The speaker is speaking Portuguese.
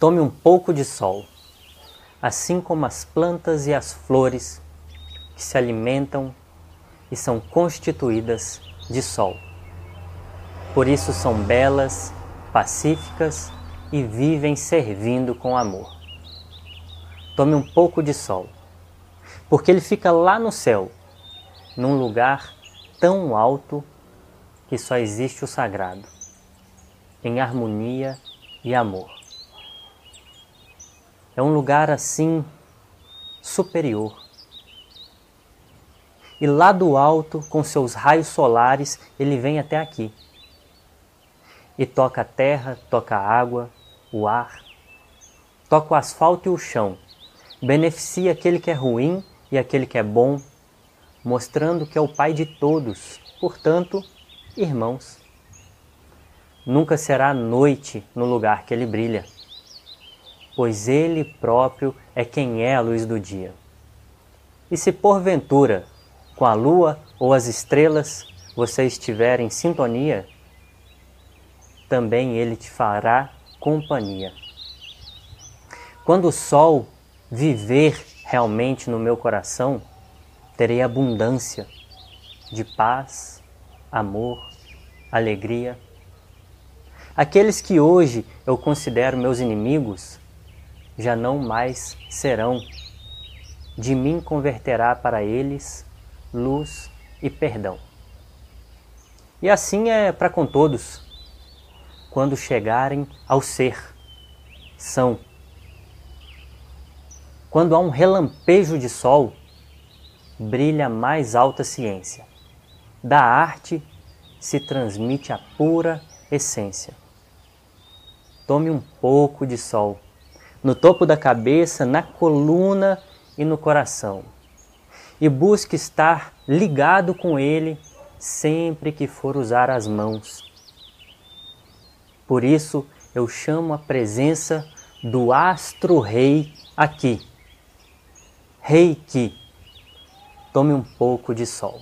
Tome um pouco de sol, assim como as plantas e as flores que se alimentam e são constituídas de sol. Por isso são belas, pacíficas e vivem servindo com amor. Tome um pouco de sol, porque ele fica lá no céu, num lugar tão alto que só existe o sagrado, em harmonia e amor. É um lugar assim superior. E lá do alto, com seus raios solares, ele vem até aqui. E toca a terra, toca a água, o ar, toca o asfalto e o chão. Beneficia aquele que é ruim e aquele que é bom, mostrando que é o Pai de todos, portanto, irmãos. Nunca será noite no lugar que ele brilha pois Ele próprio é quem é a luz do dia. E se porventura, com a lua ou as estrelas, você estiver em sintonia, também Ele te fará companhia. Quando o sol viver realmente no meu coração, terei abundância de paz, amor, alegria. Aqueles que hoje eu considero meus inimigos já não mais serão. De mim converterá para eles luz e perdão. E assim é para com todos, quando chegarem ao ser, são. Quando há um relampejo de sol, brilha mais alta ciência. Da arte se transmite a pura essência. Tome um pouco de sol no topo da cabeça, na coluna e no coração. E busque estar ligado com Ele sempre que for usar as mãos. Por isso eu chamo a presença do aqui. Rei que tome um pouco de sol.